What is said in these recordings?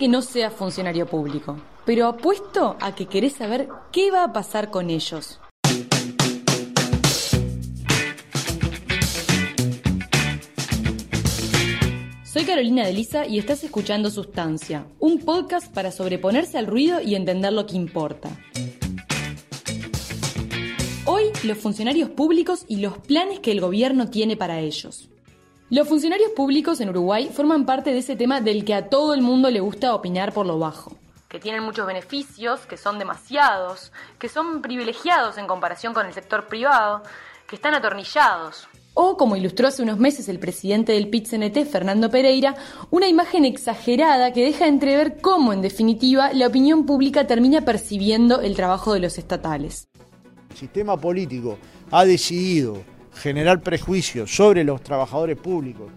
que no seas funcionario público, pero apuesto a que querés saber qué va a pasar con ellos. Soy Carolina de Lisa y estás escuchando Sustancia, un podcast para sobreponerse al ruido y entender lo que importa. Hoy, los funcionarios públicos y los planes que el gobierno tiene para ellos. Los funcionarios públicos en Uruguay forman parte de ese tema del que a todo el mundo le gusta opinar por lo bajo. Que tienen muchos beneficios, que son demasiados, que son privilegiados en comparación con el sector privado, que están atornillados, o, como ilustró hace unos meses el presidente del pit Fernando Pereira, una imagen exagerada que deja entrever cómo, en definitiva, la opinión pública termina percibiendo el trabajo de los estatales. El sistema político ha decidido generar prejuicios sobre los trabajadores públicos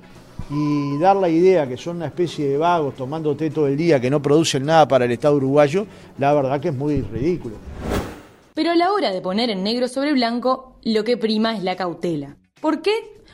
y dar la idea que son una especie de vagos tomando té todo el día que no producen nada para el Estado uruguayo, la verdad que es muy ridículo. Pero a la hora de poner en negro sobre blanco, lo que prima es la cautela. ¿Por qué?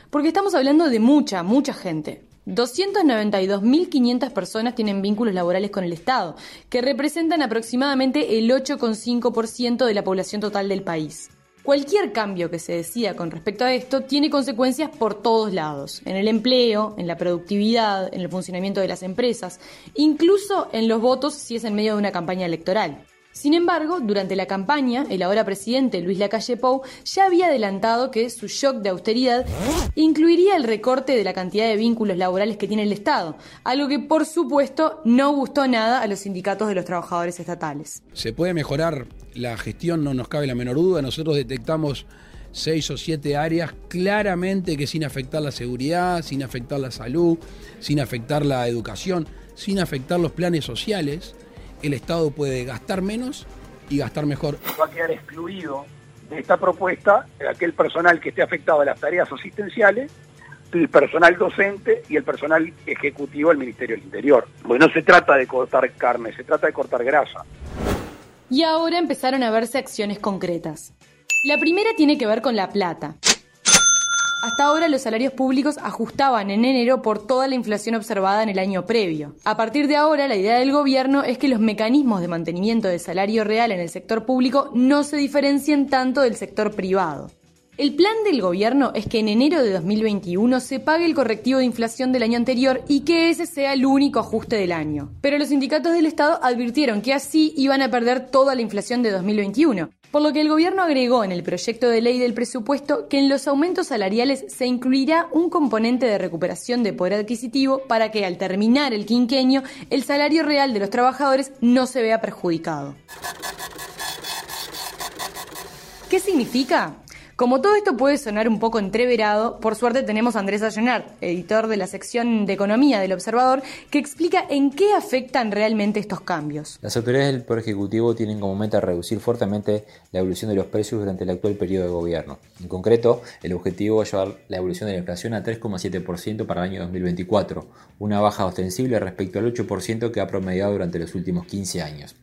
Porque estamos hablando de mucha, mucha gente. 292.500 personas tienen vínculos laborales con el Estado, que representan aproximadamente el 8,5% de la población total del país. Cualquier cambio que se decida con respecto a esto tiene consecuencias por todos lados, en el empleo, en la productividad, en el funcionamiento de las empresas, incluso en los votos si es en medio de una campaña electoral. Sin embargo, durante la campaña, el ahora presidente Luis Lacalle Pou ya había adelantado que su shock de austeridad incluiría el recorte de la cantidad de vínculos laborales que tiene el Estado, algo que por supuesto no gustó nada a los sindicatos de los trabajadores estatales. Se puede mejorar la gestión, no nos cabe la menor duda, nosotros detectamos seis o siete áreas claramente que sin afectar la seguridad, sin afectar la salud, sin afectar la educación, sin afectar los planes sociales, el Estado puede gastar menos y gastar mejor. Va a quedar excluido de esta propuesta aquel personal que esté afectado a las tareas asistenciales, el personal docente y el personal ejecutivo del Ministerio del Interior. Porque no se trata de cortar carne, se trata de cortar grasa. Y ahora empezaron a verse acciones concretas. La primera tiene que ver con la plata. Hasta ahora los salarios públicos ajustaban en enero por toda la inflación observada en el año previo. A partir de ahora, la idea del gobierno es que los mecanismos de mantenimiento del salario real en el sector público no se diferencien tanto del sector privado. El plan del gobierno es que en enero de 2021 se pague el correctivo de inflación del año anterior y que ese sea el único ajuste del año. Pero los sindicatos del Estado advirtieron que así iban a perder toda la inflación de 2021 por lo que el gobierno agregó en el proyecto de ley del presupuesto que en los aumentos salariales se incluirá un componente de recuperación de poder adquisitivo para que al terminar el quinquenio el salario real de los trabajadores no se vea perjudicado. ¿Qué significa? Como todo esto puede sonar un poco entreverado, por suerte tenemos a Andrés Ayonard, editor de la sección de Economía del Observador, que explica en qué afectan realmente estos cambios. Las autoridades del Poder Ejecutivo tienen como meta reducir fuertemente la evolución de los precios durante el actual periodo de gobierno. En concreto, el objetivo es llevar la evolución de la inflación a 3,7% para el año 2024, una baja ostensible respecto al 8% que ha promediado durante los últimos 15 años.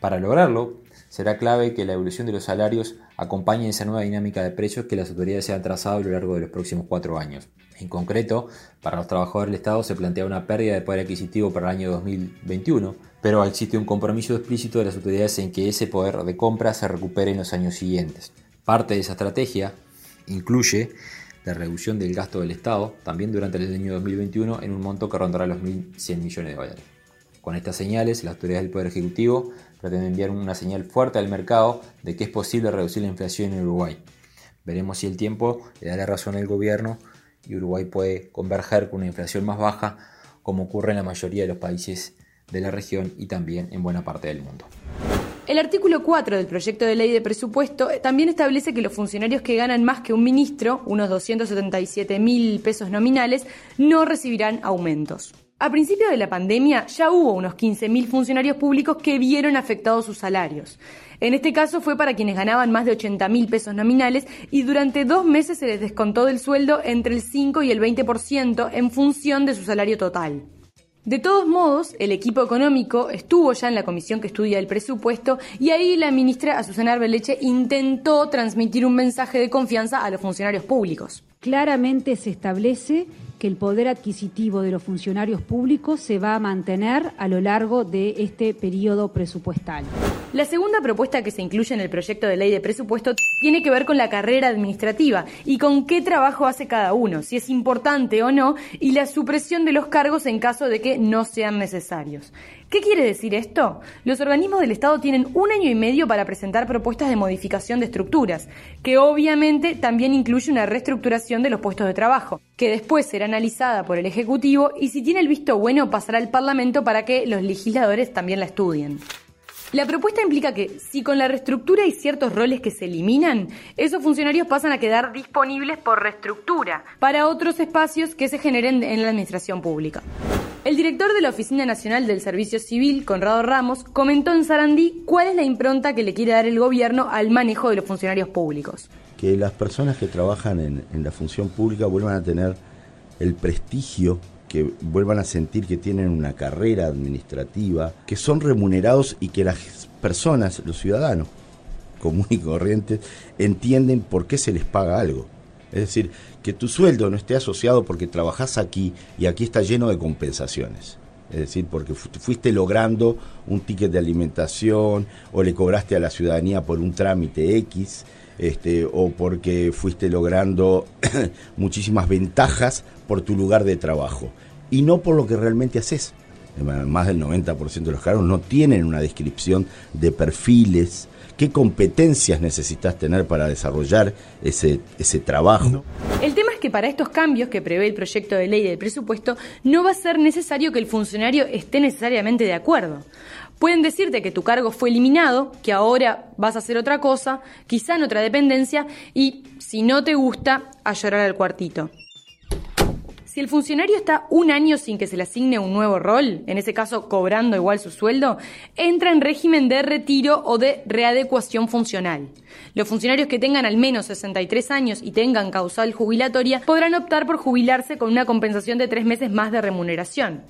Para lograrlo, será clave que la evolución de los salarios acompañe esa nueva dinámica de precios que las autoridades se han trazado a lo largo de los próximos cuatro años. En concreto, para los trabajadores del Estado se plantea una pérdida de poder adquisitivo para el año 2021, pero existe un compromiso explícito de las autoridades en que ese poder de compra se recupere en los años siguientes. Parte de esa estrategia incluye la reducción del gasto del Estado, también durante el año 2021, en un monto que rondará los 1.100 millones de dólares. Con estas señales, las autoridades del Poder Ejecutivo pretenden enviar una señal fuerte al mercado de que es posible reducir la inflación en Uruguay. Veremos si el tiempo le da la razón al gobierno y Uruguay puede converger con una inflación más baja, como ocurre en la mayoría de los países de la región y también en buena parte del mundo. El artículo 4 del proyecto de ley de presupuesto también establece que los funcionarios que ganan más que un ministro, unos 277 mil pesos nominales, no recibirán aumentos. A principio de la pandemia ya hubo unos 15.000 funcionarios públicos que vieron afectados sus salarios. En este caso fue para quienes ganaban más de 80.000 pesos nominales y durante dos meses se les descontó del sueldo entre el 5 y el 20% en función de su salario total. De todos modos, el equipo económico estuvo ya en la comisión que estudia el presupuesto y ahí la ministra Azucena Arbeleche intentó transmitir un mensaje de confianza a los funcionarios públicos. Claramente se establece que el poder adquisitivo de los funcionarios públicos se va a mantener a lo largo de este periodo presupuestal. La segunda propuesta que se incluye en el proyecto de ley de presupuesto tiene que ver con la carrera administrativa y con qué trabajo hace cada uno, si es importante o no, y la supresión de los cargos en caso de que no sean necesarios. ¿Qué quiere decir esto? Los organismos del Estado tienen un año y medio para presentar propuestas de modificación de estructuras, que obviamente también incluye una reestructuración de los puestos de trabajo, que después será analizada por el Ejecutivo y si tiene el visto bueno pasará al Parlamento para que los legisladores también la estudien. La propuesta implica que si con la reestructura hay ciertos roles que se eliminan, esos funcionarios pasan a quedar disponibles por reestructura para otros espacios que se generen en la administración pública. El director de la Oficina Nacional del Servicio Civil, Conrado Ramos, comentó en Sarandí cuál es la impronta que le quiere dar el gobierno al manejo de los funcionarios públicos. Que las personas que trabajan en, en la función pública vuelvan a tener el prestigio que vuelvan a sentir que tienen una carrera administrativa, que son remunerados y que las personas, los ciudadanos comunes y corrientes, entienden por qué se les paga algo. Es decir, que tu sueldo no esté asociado porque trabajas aquí y aquí está lleno de compensaciones. Es decir, porque fuiste logrando un ticket de alimentación o le cobraste a la ciudadanía por un trámite X, este, o porque fuiste logrando muchísimas ventajas por tu lugar de trabajo y no por lo que realmente haces. Más del 90% de los cargos no tienen una descripción de perfiles, qué competencias necesitas tener para desarrollar ese, ese trabajo. El tema es que para estos cambios que prevé el proyecto de ley del presupuesto no va a ser necesario que el funcionario esté necesariamente de acuerdo. Pueden decirte que tu cargo fue eliminado, que ahora vas a hacer otra cosa, quizá en otra dependencia, y si no te gusta, a llorar al cuartito. Si el funcionario está un año sin que se le asigne un nuevo rol, en ese caso cobrando igual su sueldo, entra en régimen de retiro o de readecuación funcional. Los funcionarios que tengan al menos 63 años y tengan causal jubilatoria podrán optar por jubilarse con una compensación de tres meses más de remuneración.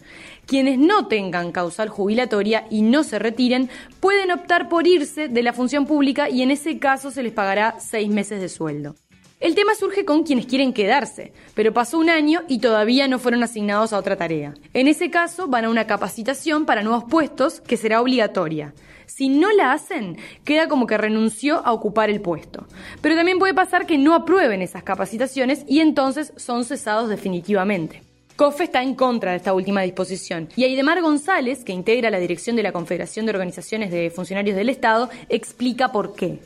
Quienes no tengan causal jubilatoria y no se retiren pueden optar por irse de la función pública y en ese caso se les pagará seis meses de sueldo. El tema surge con quienes quieren quedarse, pero pasó un año y todavía no fueron asignados a otra tarea. En ese caso van a una capacitación para nuevos puestos que será obligatoria. Si no la hacen, queda como que renunció a ocupar el puesto. Pero también puede pasar que no aprueben esas capacitaciones y entonces son cesados definitivamente. COFE está en contra de esta última disposición y Aidemar González, que integra la dirección de la Confederación de Organizaciones de Funcionarios del Estado, explica por qué.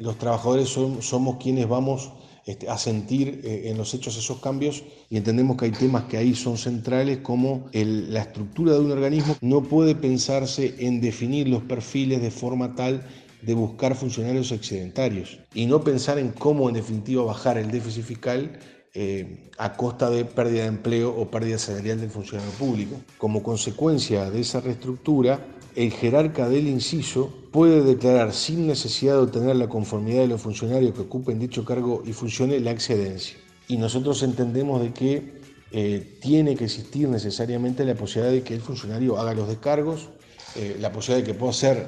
Los trabajadores somos quienes vamos este, a sentir eh, en los hechos esos cambios y entendemos que hay temas que ahí son centrales como la estructura de un organismo no puede pensarse en definir los perfiles de forma tal de buscar funcionarios excedentarios y no pensar en cómo en definitiva bajar el déficit fiscal eh, a costa de pérdida de empleo o pérdida salarial del funcionario público. Como consecuencia de esa reestructura, el jerarca del inciso puede declarar sin necesidad de obtener la conformidad de los funcionarios que ocupen dicho cargo y funcione la excedencia. Y nosotros entendemos de que eh, tiene que existir necesariamente la posibilidad de que el funcionario haga los descargos, eh, la posibilidad de que pueda ser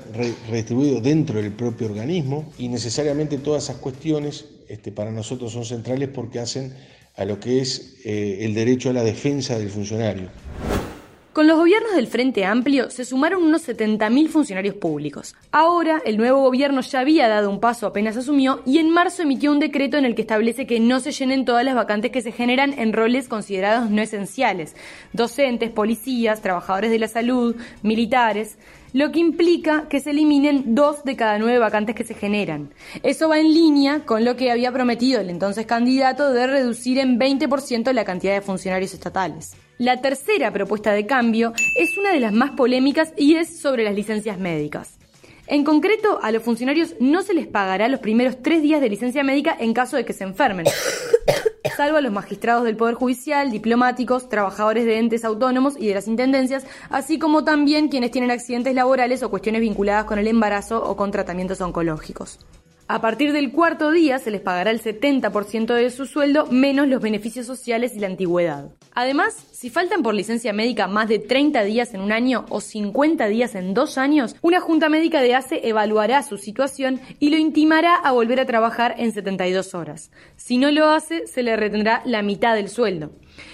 redistribuido dentro del propio organismo y necesariamente todas esas cuestiones este, para nosotros son centrales porque hacen a lo que es eh, el derecho a la defensa del funcionario. Con los gobiernos del Frente Amplio se sumaron unos 70.000 funcionarios públicos. Ahora, el nuevo gobierno ya había dado un paso apenas asumió y en marzo emitió un decreto en el que establece que no se llenen todas las vacantes que se generan en roles considerados no esenciales, docentes, policías, trabajadores de la salud, militares lo que implica que se eliminen dos de cada nueve vacantes que se generan. Eso va en línea con lo que había prometido el entonces candidato de reducir en 20% la cantidad de funcionarios estatales. La tercera propuesta de cambio es una de las más polémicas y es sobre las licencias médicas. En concreto, a los funcionarios no se les pagará los primeros tres días de licencia médica en caso de que se enfermen, salvo a los magistrados del Poder Judicial, diplomáticos, trabajadores de entes autónomos y de las intendencias, así como también quienes tienen accidentes laborales o cuestiones vinculadas con el embarazo o con tratamientos oncológicos. A partir del cuarto día se les pagará el 70% de su sueldo menos los beneficios sociales y la antigüedad. Además, si faltan por licencia médica más de 30 días en un año o 50 días en dos años, una junta médica de ACE evaluará su situación y lo intimará a volver a trabajar en 72 horas. Si no lo hace, se le retendrá la mitad del sueldo.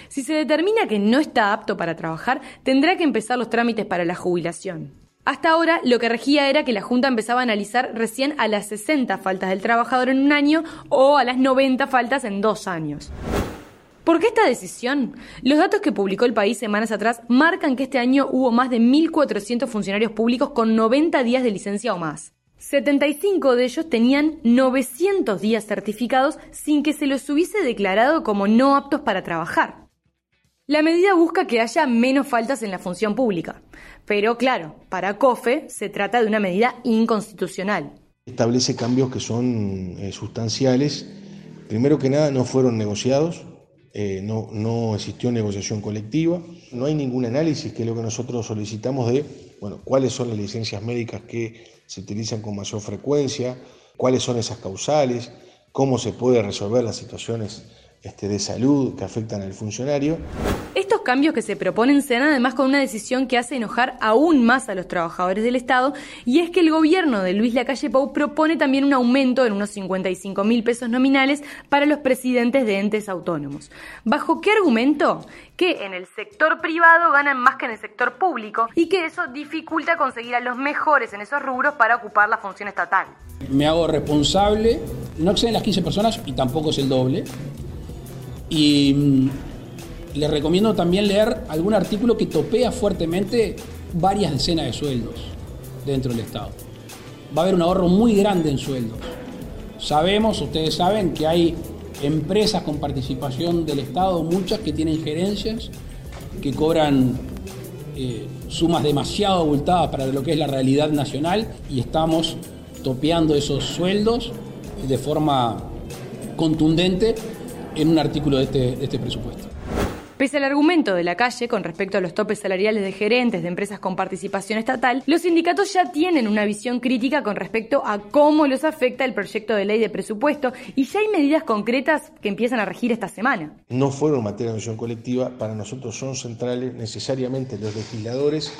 Si se determina que no está apto para trabajar, tendrá que empezar los trámites para la jubilación. Hasta ahora lo que regía era que la Junta empezaba a analizar recién a las 60 faltas del trabajador en un año o a las 90 faltas en dos años. ¿Por qué esta decisión? Los datos que publicó el país semanas atrás marcan que este año hubo más de 1.400 funcionarios públicos con 90 días de licencia o más. 75 de ellos tenían 900 días certificados sin que se los hubiese declarado como no aptos para trabajar. La medida busca que haya menos faltas en la función pública, pero claro, para COFE se trata de una medida inconstitucional. Establece cambios que son eh, sustanciales. Primero que nada, no fueron negociados, eh, no, no existió negociación colectiva, no hay ningún análisis, que es lo que nosotros solicitamos de, bueno, cuáles son las licencias médicas que se utilizan con mayor frecuencia, cuáles son esas causales, cómo se puede resolver las situaciones este, de salud que afectan al funcionario. Estos cambios que se proponen se dan además con una decisión que hace enojar aún más a los trabajadores del Estado y es que el gobierno de Luis Lacalle Pou propone también un aumento en unos 55 mil pesos nominales para los presidentes de entes autónomos. ¿Bajo qué argumento? Que en el sector privado ganan más que en el sector público y que eso dificulta conseguir a los mejores en esos rubros para ocupar la función estatal. Me hago responsable, no exceden las 15 personas y tampoco es el doble y mm, les recomiendo también leer algún artículo que topea fuertemente varias decenas de sueldos dentro del Estado. Va a haber un ahorro muy grande en sueldos. Sabemos, ustedes saben, que hay empresas con participación del Estado, muchas que tienen gerencias, que cobran eh, sumas demasiado abultadas para lo que es la realidad nacional y estamos topeando esos sueldos de forma contundente en un artículo de este, de este presupuesto. Pese al argumento de la calle con respecto a los topes salariales de gerentes de empresas con participación estatal, los sindicatos ya tienen una visión crítica con respecto a cómo los afecta el proyecto de ley de presupuesto y ya hay medidas concretas que empiezan a regir esta semana. No fueron materia de visión colectiva, para nosotros son centrales, necesariamente los legisladores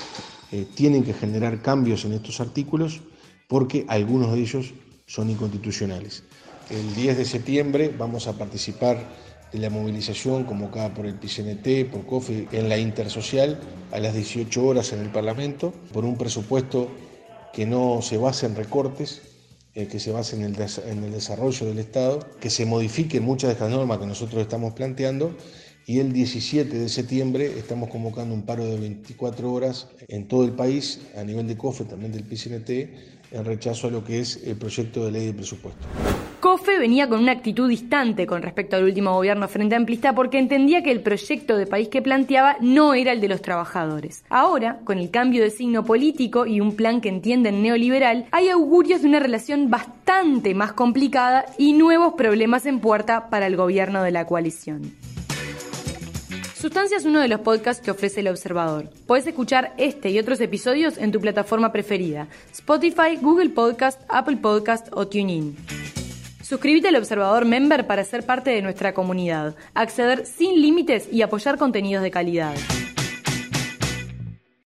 eh, tienen que generar cambios en estos artículos porque algunos de ellos son inconstitucionales. El 10 de septiembre vamos a participar de la movilización convocada por el PCNT, por COFE, en la intersocial a las 18 horas en el Parlamento, por un presupuesto que no se base en recortes, eh, que se base en el, desarrollo del Estado, que se modifiquen muchas de estas normas que nosotros estamos planteando y el 17 de septiembre estamos convocando un paro de 24 horas en todo el país, a nivel de COFE, también del PCNT, en rechazo a lo que es el proyecto de ley de presupuesto. COFE venía con una actitud distante con respecto al último gobierno frente amplista porque entendía que el proyecto de país que planteaba no era el de los trabajadores. Ahora, con el cambio de signo político y un plan que entienden neoliberal, hay augurios de una relación bastante más complicada y nuevos problemas en puerta para el gobierno de la coalición. Sustancia es uno de los podcasts que ofrece El Observador. Puedes escuchar este y otros episodios en tu plataforma preferida, Spotify, Google Podcast, Apple Podcast o TuneIn. Suscríbete al Observador Member para ser parte de nuestra comunidad, acceder sin límites y apoyar contenidos de calidad.